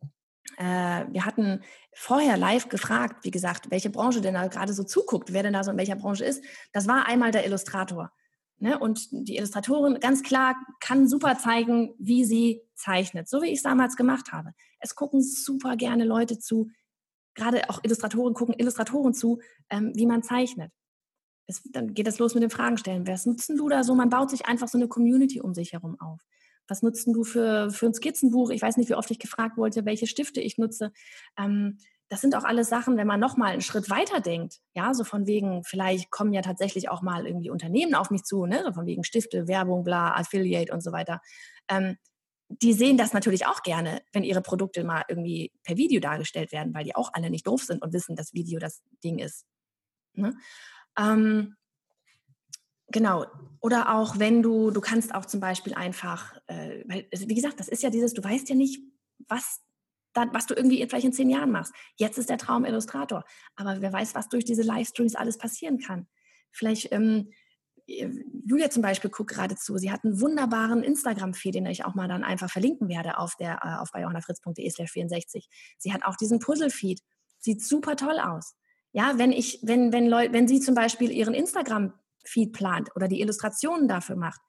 wir hatten vorher live gefragt, wie gesagt, welche Branche denn da gerade so zuguckt, wer denn da so in welcher Branche ist. Das war einmal der Illustrator. Ne? Und die Illustratorin ganz klar kann super zeigen, wie sie zeichnet, so wie ich es damals gemacht habe. Es gucken super gerne Leute zu, gerade auch Illustratoren gucken Illustratoren zu, ähm, wie man zeichnet. Es, dann geht es los mit den Fragen stellen. Was nutzen du da so? Man baut sich einfach so eine Community um sich herum auf was nutzt du für, für ein Skizzenbuch? Ich weiß nicht, wie oft ich gefragt wurde, welche Stifte ich nutze. Ähm, das sind auch alles Sachen, wenn man nochmal einen Schritt weiter denkt, ja, so von wegen, vielleicht kommen ja tatsächlich auch mal irgendwie Unternehmen auf mich zu, ne, so von wegen Stifte, Werbung, bla, Affiliate und so weiter. Ähm, die sehen das natürlich auch gerne, wenn ihre Produkte mal irgendwie per Video dargestellt werden, weil die auch alle nicht doof sind und wissen, dass Video das Ding ist. Ne? Ähm, Genau. Oder auch wenn du, du kannst auch zum Beispiel einfach, äh, weil, also wie gesagt, das ist ja dieses, du weißt ja nicht, was, da, was du irgendwie vielleicht in zehn Jahren machst. Jetzt ist der Traum Illustrator. Aber wer weiß, was durch diese Livestreams alles passieren kann. Vielleicht, ähm, äh, Julia zum Beispiel guckt gerade zu. Sie hat einen wunderbaren Instagram-Feed, den ich auch mal dann einfach verlinken werde auf der, äh, auf bayonafritz.de slash 64. Sie hat auch diesen Puzzle-Feed. Sieht super toll aus. Ja, wenn ich, wenn, wenn Leute, wenn sie zum Beispiel ihren Instagram Feed plant oder die Illustrationen dafür macht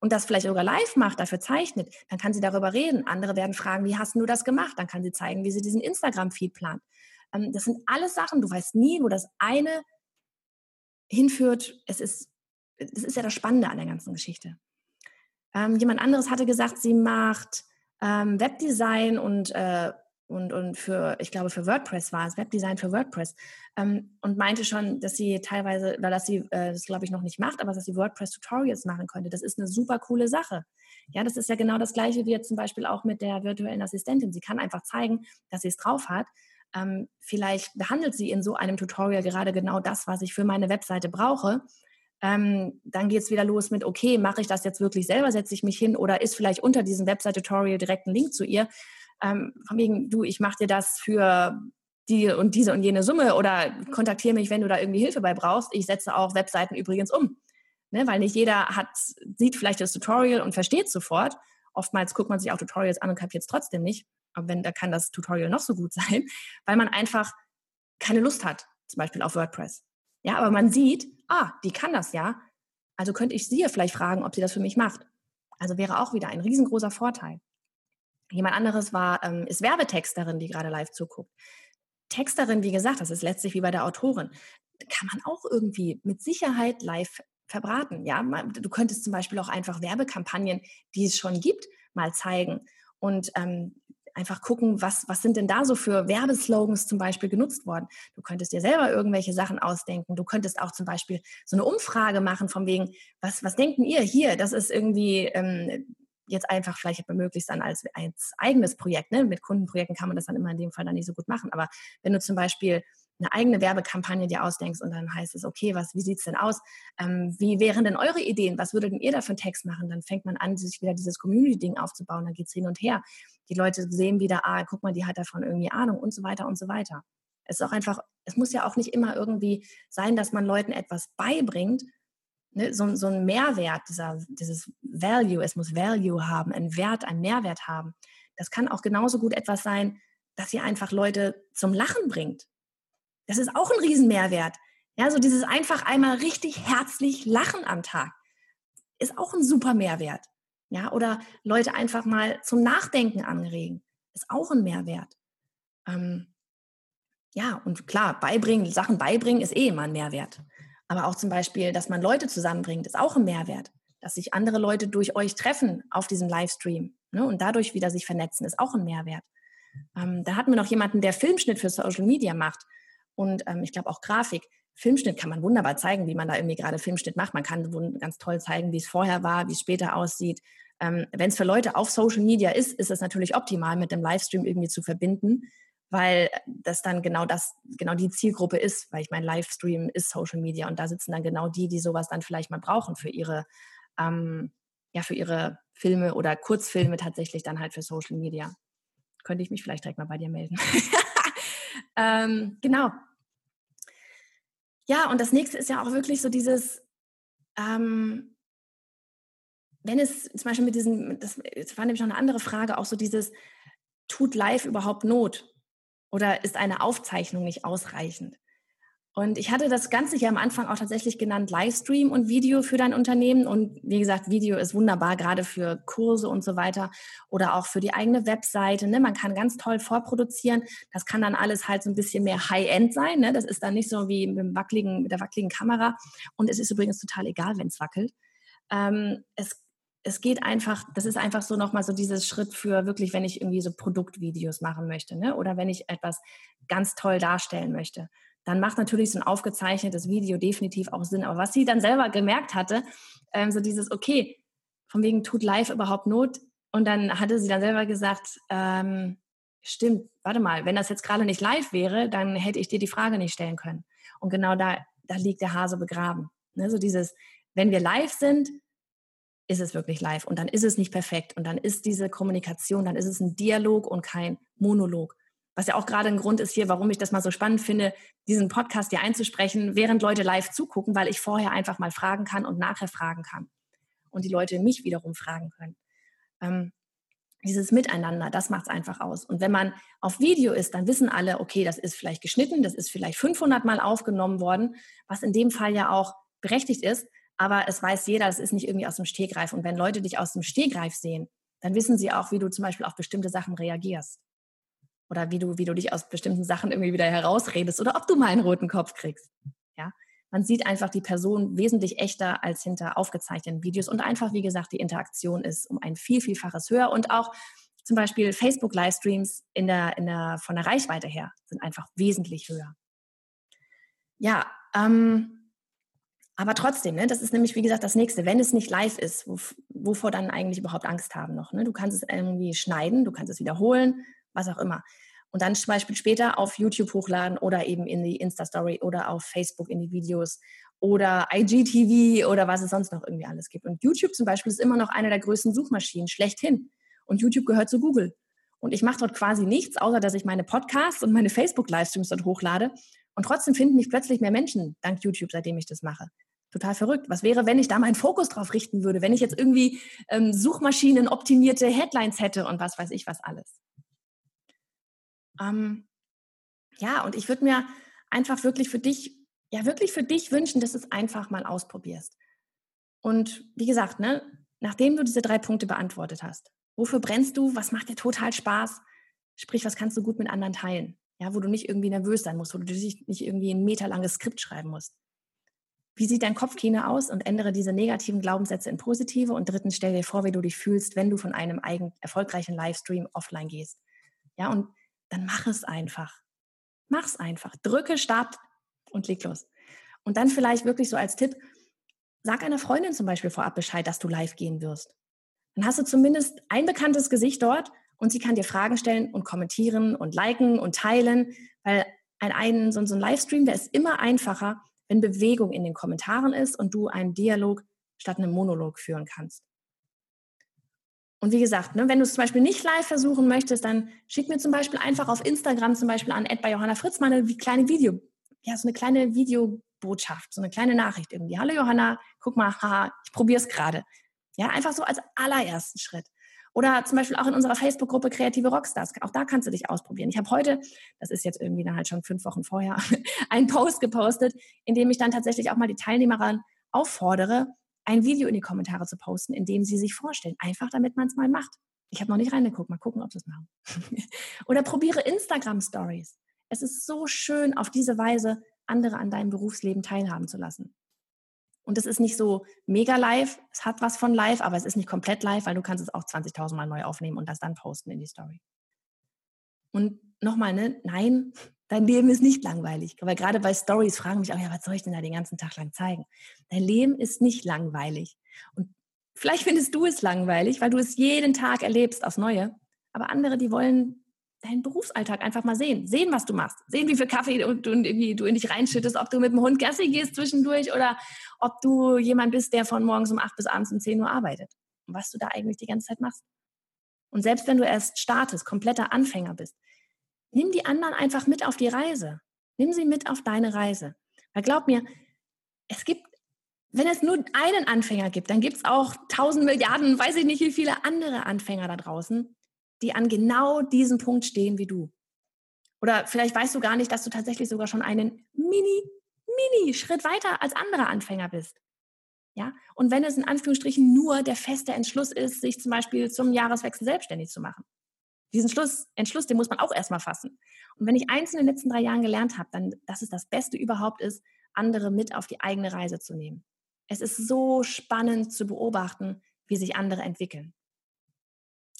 und das vielleicht sogar live macht, dafür zeichnet, dann kann sie darüber reden. Andere werden fragen, wie hast du das gemacht? Dann kann sie zeigen, wie sie diesen Instagram-Feed plant. Ähm, das sind alles Sachen, du weißt nie, wo das eine hinführt. Es ist, das ist ja das Spannende an der ganzen Geschichte. Ähm, jemand anderes hatte gesagt, sie macht ähm, Webdesign und äh, und, und für, ich glaube, für WordPress war es, Webdesign für WordPress. Ähm, und meinte schon, dass sie teilweise, oder dass sie äh, das, glaube ich, noch nicht macht, aber dass sie WordPress-Tutorials machen könnte. Das ist eine super coole Sache. Ja, das ist ja genau das Gleiche wie jetzt zum Beispiel auch mit der virtuellen Assistentin. Sie kann einfach zeigen, dass sie es drauf hat. Ähm, vielleicht behandelt sie in so einem Tutorial gerade genau das, was ich für meine Webseite brauche. Ähm, dann geht es wieder los mit, okay, mache ich das jetzt wirklich selber, setze ich mich hin oder ist vielleicht unter diesem Website-Tutorial direkt ein Link zu ihr ähm, von wegen, du, ich mache dir das für die und diese und jene Summe oder kontaktiere mich, wenn du da irgendwie Hilfe bei brauchst. Ich setze auch Webseiten übrigens um. Ne, weil nicht jeder hat, sieht vielleicht das Tutorial und versteht sofort. Oftmals guckt man sich auch Tutorials an und kapiert es trotzdem nicht. Aber wenn, da kann das Tutorial noch so gut sein, weil man einfach keine Lust hat, zum Beispiel auf WordPress. Ja, aber man sieht, ah, die kann das ja. Also könnte ich sie ja vielleicht fragen, ob sie das für mich macht. Also wäre auch wieder ein riesengroßer Vorteil. Jemand anderes war, ähm, ist Werbetexterin, die gerade live zuguckt. Texterin, wie gesagt, das ist letztlich wie bei der Autorin, kann man auch irgendwie mit Sicherheit live verbraten. Ja, du könntest zum Beispiel auch einfach Werbekampagnen, die es schon gibt, mal zeigen. Und ähm, einfach gucken, was, was sind denn da so für Werbeslogans zum Beispiel genutzt worden. Du könntest dir selber irgendwelche Sachen ausdenken. Du könntest auch zum Beispiel so eine Umfrage machen von wegen, was, was denken ihr hier? Das ist irgendwie ähm, jetzt einfach vielleicht möglichst dann als, als eigenes Projekt. Ne? Mit Kundenprojekten kann man das dann immer in dem Fall dann nicht so gut machen. Aber wenn du zum Beispiel eine eigene Werbekampagne dir ausdenkst und dann heißt es, okay, was, wie sieht's denn aus? Ähm, wie wären denn eure Ideen? Was würdet ihr da für einen Text machen? Dann fängt man an, sich wieder dieses Community-Ding aufzubauen. Dann geht's hin und her. Die Leute sehen wieder, ah, guck mal, die hat davon irgendwie Ahnung und so weiter und so weiter. Es ist auch einfach, es muss ja auch nicht immer irgendwie sein, dass man Leuten etwas beibringt, ne, so, so ein Mehrwert, dieser, dieses Value, es muss Value haben, einen Wert, einen Mehrwert haben. Das kann auch genauso gut etwas sein, dass ihr einfach Leute zum Lachen bringt. Das ist auch ein Riesenmehrwert. Ja, so dieses einfach einmal richtig herzlich lachen am Tag ist auch ein super Mehrwert. Ja, oder Leute einfach mal zum Nachdenken anregen, ist auch ein Mehrwert. Ähm, ja, und klar, beibringen, Sachen beibringen ist eh immer ein Mehrwert. Aber auch zum Beispiel, dass man Leute zusammenbringt, ist auch ein Mehrwert. Dass sich andere Leute durch euch treffen auf diesem Livestream ne, und dadurch wieder sich vernetzen, ist auch ein Mehrwert. Ähm, da hatten wir noch jemanden, der Filmschnitt für Social Media macht und ähm, ich glaube auch Grafik. Filmschnitt kann man wunderbar zeigen, wie man da irgendwie gerade Filmschnitt macht. Man kann ganz toll zeigen, wie es vorher war, wie es später aussieht. Ähm, Wenn es für Leute auf Social Media ist, ist es natürlich optimal, mit dem Livestream irgendwie zu verbinden, weil das dann genau das, genau die Zielgruppe ist, weil ich mein Livestream ist Social Media und da sitzen dann genau die, die sowas dann vielleicht mal brauchen für ihre, ähm, ja, für ihre Filme oder Kurzfilme tatsächlich dann halt für Social Media. Könnte ich mich vielleicht direkt mal bei dir melden. ähm, genau. Ja, und das nächste ist ja auch wirklich so dieses, ähm, wenn es zum Beispiel mit diesem, das, das war nämlich noch eine andere Frage, auch so dieses, tut live überhaupt Not? Oder ist eine Aufzeichnung nicht ausreichend? Und ich hatte das Ganze hier am Anfang auch tatsächlich genannt Livestream und Video für dein Unternehmen. Und wie gesagt, Video ist wunderbar, gerade für Kurse und so weiter oder auch für die eigene Webseite. Ne? Man kann ganz toll vorproduzieren. Das kann dann alles halt so ein bisschen mehr High-End sein. Ne? Das ist dann nicht so wie mit, dem wackeligen, mit der wackeligen Kamera. Und es ist übrigens total egal, wenn es wackelt. Ähm, es es geht einfach, das ist einfach so nochmal so dieses Schritt für wirklich, wenn ich irgendwie so Produktvideos machen möchte, ne? Oder wenn ich etwas ganz toll darstellen möchte dann macht natürlich so ein aufgezeichnetes Video definitiv auch Sinn. Aber was sie dann selber gemerkt hatte, ähm, so dieses, okay, von wegen tut live überhaupt Not. Und dann hatte sie dann selber gesagt, ähm, stimmt, warte mal, wenn das jetzt gerade nicht live wäre, dann hätte ich dir die Frage nicht stellen können. Und genau da, da liegt der Hase begraben. Ne? So dieses, wenn wir live sind, ist es wirklich live und dann ist es nicht perfekt und dann ist diese Kommunikation, dann ist es ein Dialog und kein Monolog was ja auch gerade ein Grund ist hier, warum ich das mal so spannend finde, diesen Podcast hier einzusprechen, während Leute live zugucken, weil ich vorher einfach mal fragen kann und nachher fragen kann. Und die Leute mich wiederum fragen können. Ähm, dieses Miteinander, das macht es einfach aus. Und wenn man auf Video ist, dann wissen alle, okay, das ist vielleicht geschnitten, das ist vielleicht 500 Mal aufgenommen worden, was in dem Fall ja auch berechtigt ist. Aber es weiß jeder, es ist nicht irgendwie aus dem Stegreif. Und wenn Leute dich aus dem Stegreif sehen, dann wissen sie auch, wie du zum Beispiel auf bestimmte Sachen reagierst oder wie du, wie du dich aus bestimmten Sachen irgendwie wieder herausredest oder ob du mal einen roten Kopf kriegst. Ja, man sieht einfach die Person wesentlich echter als hinter aufgezeichneten Videos und einfach, wie gesagt, die Interaktion ist um ein viel, vielfaches höher und auch zum Beispiel Facebook-Livestreams in der, in der, von der Reichweite her sind einfach wesentlich höher. Ja, ähm, aber trotzdem, ne, das ist nämlich, wie gesagt, das nächste. Wenn es nicht live ist, wovor dann eigentlich überhaupt Angst haben noch? Ne? Du kannst es irgendwie schneiden, du kannst es wiederholen, was auch immer. Und dann zum Beispiel später auf YouTube hochladen oder eben in die Insta-Story oder auf Facebook in die Videos oder IGTV oder was es sonst noch irgendwie alles gibt. Und YouTube zum Beispiel ist immer noch eine der größten Suchmaschinen schlechthin. Und YouTube gehört zu Google. Und ich mache dort quasi nichts, außer dass ich meine Podcasts und meine Facebook-Livestreams dort hochlade. Und trotzdem finden mich plötzlich mehr Menschen dank YouTube, seitdem ich das mache. Total verrückt. Was wäre, wenn ich da meinen Fokus drauf richten würde? Wenn ich jetzt irgendwie ähm, Suchmaschinen optimierte Headlines hätte und was weiß ich was alles. Ähm, ja, und ich würde mir einfach wirklich für dich, ja, wirklich für dich wünschen, dass du es einfach mal ausprobierst. Und wie gesagt, ne, nachdem du diese drei Punkte beantwortet hast, wofür brennst du, was macht dir total Spaß, sprich, was kannst du gut mit anderen teilen, ja, wo du nicht irgendwie nervös sein musst, wo du nicht irgendwie ein meterlanges Skript schreiben musst. Wie sieht dein Kopfkino aus und ändere diese negativen Glaubenssätze in positive und drittens stell dir vor, wie du dich fühlst, wenn du von einem eigen erfolgreichen Livestream offline gehst. Ja, und dann mach es einfach. Mach's einfach. Drücke Start und leg los. Und dann vielleicht wirklich so als Tipp, sag einer Freundin zum Beispiel vorab Bescheid, dass du live gehen wirst. Dann hast du zumindest ein bekanntes Gesicht dort und sie kann dir Fragen stellen und kommentieren und liken und teilen, weil ein, ein so, so ein Livestream, der ist immer einfacher, wenn Bewegung in den Kommentaren ist und du einen Dialog statt einem Monolog führen kannst. Und wie gesagt, ne, wenn du es zum Beispiel nicht live versuchen möchtest, dann schick mir zum Beispiel einfach auf Instagram zum Beispiel an bei Johanna Fritz mal eine kleine Video, ja, so eine kleine Videobotschaft, so eine kleine Nachricht irgendwie. Hallo Johanna, guck mal, haha, ich probiere es gerade. Ja, einfach so als allerersten Schritt. Oder zum Beispiel auch in unserer Facebook-Gruppe Kreative Rockstars. Auch da kannst du dich ausprobieren. Ich habe heute, das ist jetzt irgendwie dann halt schon fünf Wochen vorher, einen Post gepostet, in dem ich dann tatsächlich auch mal die Teilnehmerin auffordere, ein Video in die Kommentare zu posten, in dem sie sich vorstellen. Einfach, damit man es mal macht. Ich habe noch nicht reingeguckt, mal gucken, ob sie es machen. Oder probiere Instagram Stories. Es ist so schön, auf diese Weise andere an deinem Berufsleben teilhaben zu lassen. Und es ist nicht so mega live, es hat was von live, aber es ist nicht komplett live, weil du kannst es auch 20.000 Mal neu aufnehmen und das dann posten in die Story. Und nochmal, ne, nein, Dein Leben ist nicht langweilig. Aber gerade bei Stories fragen mich auch, ja, was soll ich denn da den ganzen Tag lang zeigen? Dein Leben ist nicht langweilig. Und vielleicht findest du es langweilig, weil du es jeden Tag erlebst aufs Neue. Aber andere, die wollen deinen Berufsalltag einfach mal sehen. Sehen, was du machst. Sehen, wie viel Kaffee du, du, du in dich reinschüttest, ob du mit dem Hund Gassi gehst zwischendurch oder ob du jemand bist, der von morgens um 8 bis abends um 10 Uhr arbeitet. Und was du da eigentlich die ganze Zeit machst. Und selbst wenn du erst startest, kompletter Anfänger bist, nimm die anderen einfach mit auf die Reise. Nimm sie mit auf deine Reise. Weil glaub mir, es gibt, wenn es nur einen Anfänger gibt, dann gibt es auch tausend Milliarden, weiß ich nicht wie viele andere Anfänger da draußen, die an genau diesem Punkt stehen wie du. Oder vielleicht weißt du gar nicht, dass du tatsächlich sogar schon einen mini, mini Schritt weiter als andere Anfänger bist. Ja, und wenn es in Anführungsstrichen nur der feste Entschluss ist, sich zum Beispiel zum Jahreswechsel selbstständig zu machen diesen Schluss, Entschluss, den muss man auch erstmal fassen. Und wenn ich eins in den letzten drei Jahren gelernt habe, dann, dass es das Beste überhaupt ist, andere mit auf die eigene Reise zu nehmen. Es ist so spannend zu beobachten, wie sich andere entwickeln.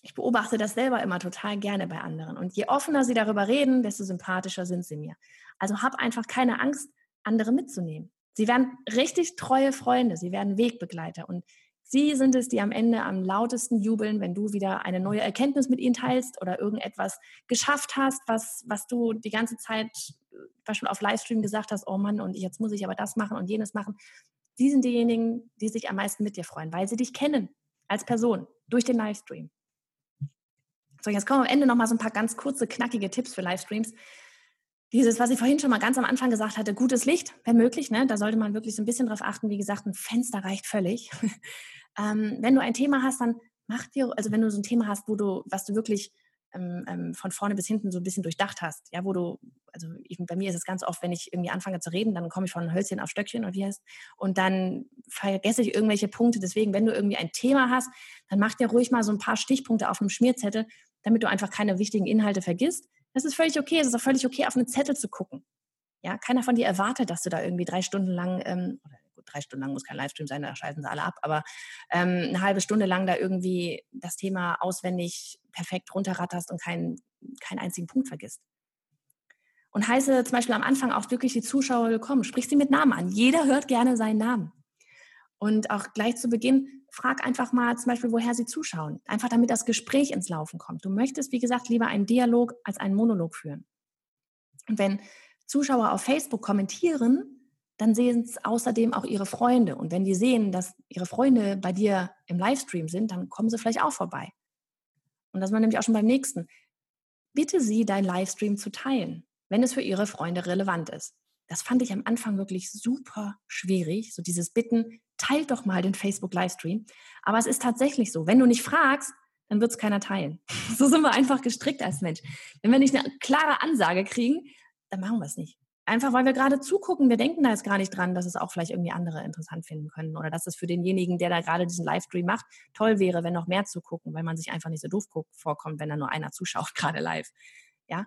Ich beobachte das selber immer total gerne bei anderen. Und je offener sie darüber reden, desto sympathischer sind sie mir. Also hab einfach keine Angst, andere mitzunehmen. Sie werden richtig treue Freunde, sie werden Wegbegleiter. Und Sie sind es, die am Ende am lautesten jubeln, wenn du wieder eine neue Erkenntnis mit ihnen teilst oder irgendetwas geschafft hast, was, was du die ganze Zeit schon auf Livestream gesagt hast, oh Mann, und jetzt muss ich aber das machen und jenes machen. Sie sind diejenigen, die sich am meisten mit dir freuen, weil sie dich kennen als Person durch den Livestream. So, jetzt kommen am Ende noch mal so ein paar ganz kurze, knackige Tipps für Livestreams, dieses, was ich vorhin schon mal ganz am Anfang gesagt hatte, gutes Licht, wenn möglich, ne? da sollte man wirklich so ein bisschen drauf achten. Wie gesagt, ein Fenster reicht völlig. ähm, wenn du ein Thema hast, dann mach dir, also wenn du so ein Thema hast, wo du, was du wirklich ähm, ähm, von vorne bis hinten so ein bisschen durchdacht hast, ja, wo du, also ich, bei mir ist es ganz oft, wenn ich irgendwie anfange zu reden, dann komme ich von Hölzchen auf Stöckchen und wie heißt, und dann vergesse ich irgendwelche Punkte. Deswegen, wenn du irgendwie ein Thema hast, dann mach dir ruhig mal so ein paar Stichpunkte auf einem Schmierzettel, damit du einfach keine wichtigen Inhalte vergisst das ist völlig okay. Es ist auch völlig okay, auf einen Zettel zu gucken. Ja, keiner von dir erwartet, dass du da irgendwie drei Stunden lang, ähm, oder gut, drei Stunden lang muss kein Livestream sein, da schalten sie alle ab, aber ähm, eine halbe Stunde lang da irgendwie das Thema auswendig perfekt runterratterst und keinen, keinen einzigen Punkt vergisst. Und heiße zum Beispiel am Anfang auch wirklich die Zuschauer willkommen. Sprich sie mit Namen an. Jeder hört gerne seinen Namen. Und auch gleich zu Beginn, frag einfach mal zum Beispiel, woher sie zuschauen. Einfach damit das Gespräch ins Laufen kommt. Du möchtest, wie gesagt, lieber einen Dialog als einen Monolog führen. Und wenn Zuschauer auf Facebook kommentieren, dann sehen es außerdem auch ihre Freunde. Und wenn die sehen, dass ihre Freunde bei dir im Livestream sind, dann kommen sie vielleicht auch vorbei. Und das war nämlich auch schon beim nächsten. Bitte sie, dein Livestream zu teilen, wenn es für ihre Freunde relevant ist. Das fand ich am Anfang wirklich super schwierig, so dieses Bitten, teilt doch mal den Facebook-Livestream. Aber es ist tatsächlich so, wenn du nicht fragst, dann wird es keiner teilen. So sind wir einfach gestrickt als Mensch. Wenn wir nicht eine klare Ansage kriegen, dann machen wir es nicht. Einfach weil wir gerade zugucken, wir denken da jetzt gar nicht dran, dass es auch vielleicht irgendwie andere interessant finden können oder dass es für denjenigen, der da gerade diesen Livestream macht, toll wäre, wenn noch mehr zu gucken, weil man sich einfach nicht so doof vorkommt, wenn da nur einer zuschaut, gerade live. Ja.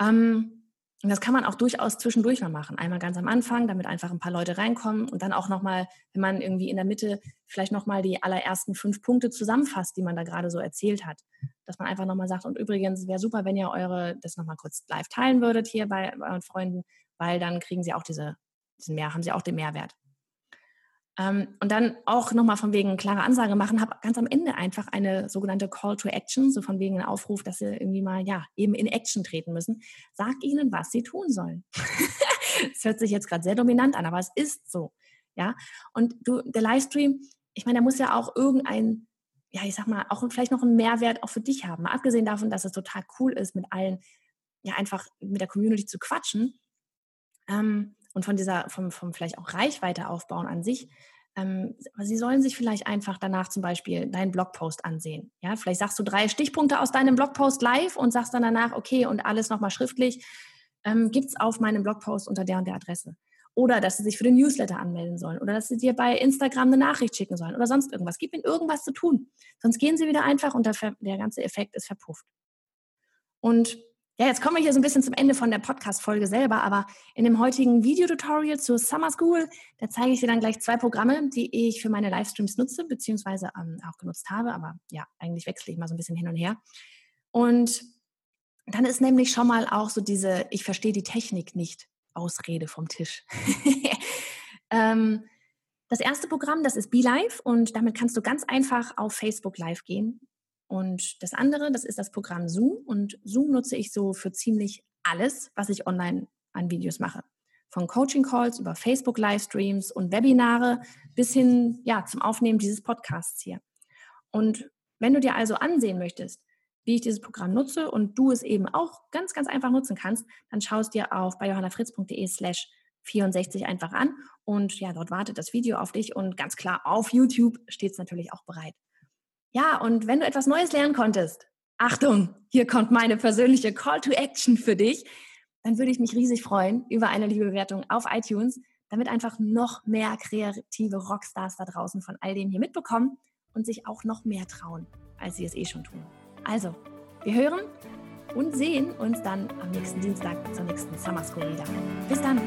Ähm, Und das kann man auch durchaus zwischendurch mal machen. Einmal ganz am Anfang, damit einfach ein paar Leute reinkommen und dann auch nochmal, wenn man irgendwie in der Mitte vielleicht nochmal die allerersten fünf Punkte zusammenfasst, die man da gerade so erzählt hat. Dass man einfach nochmal sagt, und übrigens wäre super, wenn ihr eure, das nochmal kurz live teilen würdet hier bei, bei euren Freunden, weil dann kriegen sie auch diese, diesen mehr, haben sie auch den Mehrwert. Ähm, und dann auch nochmal von wegen klare Ansage machen, habe ganz am Ende einfach eine sogenannte Call to Action, so von wegen ein Aufruf, dass sie irgendwie mal, ja, eben in Action treten müssen. Sag ihnen, was sie tun sollen. Es hört sich jetzt gerade sehr dominant an, aber es ist so. Ja, und du, der Livestream, ich meine, der muss ja auch irgendein, ja, ich sag mal, auch vielleicht noch einen Mehrwert auch für dich haben. Mal abgesehen davon, dass es total cool ist, mit allen, ja, einfach mit der Community zu quatschen. Ähm, und von dieser, vom, vom vielleicht auch Reichweite aufbauen an sich. Ähm, sie sollen sich vielleicht einfach danach zum Beispiel deinen Blogpost ansehen. Ja, vielleicht sagst du drei Stichpunkte aus deinem Blogpost live und sagst dann danach, okay, und alles nochmal schriftlich ähm, gibt es auf meinem Blogpost unter der und der Adresse. Oder dass sie sich für den Newsletter anmelden sollen. Oder dass sie dir bei Instagram eine Nachricht schicken sollen. Oder sonst irgendwas. Gib ihnen irgendwas zu tun. Sonst gehen sie wieder einfach und der, der ganze Effekt ist verpufft. Und ja, jetzt kommen wir hier so ein bisschen zum Ende von der Podcast-Folge selber, aber in dem heutigen Videotutorial zur Summer School, da zeige ich dir dann gleich zwei Programme, die ich für meine Livestreams nutze, beziehungsweise ähm, auch genutzt habe, aber ja, eigentlich wechsle ich mal so ein bisschen hin und her. Und dann ist nämlich schon mal auch so diese, ich verstehe die Technik nicht, Ausrede vom Tisch. ähm, das erste Programm, das ist BeLive und damit kannst du ganz einfach auf Facebook Live gehen. Und das andere, das ist das Programm Zoom. Und Zoom nutze ich so für ziemlich alles, was ich online an Videos mache. Von Coaching-Calls über Facebook-Livestreams und Webinare bis hin ja, zum Aufnehmen dieses Podcasts hier. Und wenn du dir also ansehen möchtest, wie ich dieses Programm nutze und du es eben auch ganz, ganz einfach nutzen kannst, dann schaust dir auf bei johannafritz.de slash 64 einfach an und ja, dort wartet das Video auf dich und ganz klar auf YouTube steht es natürlich auch bereit. Ja, und wenn du etwas Neues lernen konntest, Achtung, hier kommt meine persönliche Call to Action für dich, dann würde ich mich riesig freuen über eine liebe Bewertung auf iTunes, damit einfach noch mehr kreative Rockstars da draußen von all dem hier mitbekommen und sich auch noch mehr trauen, als sie es eh schon tun. Also, wir hören und sehen uns dann am nächsten Dienstag zur nächsten Summer School wieder. Bis dann!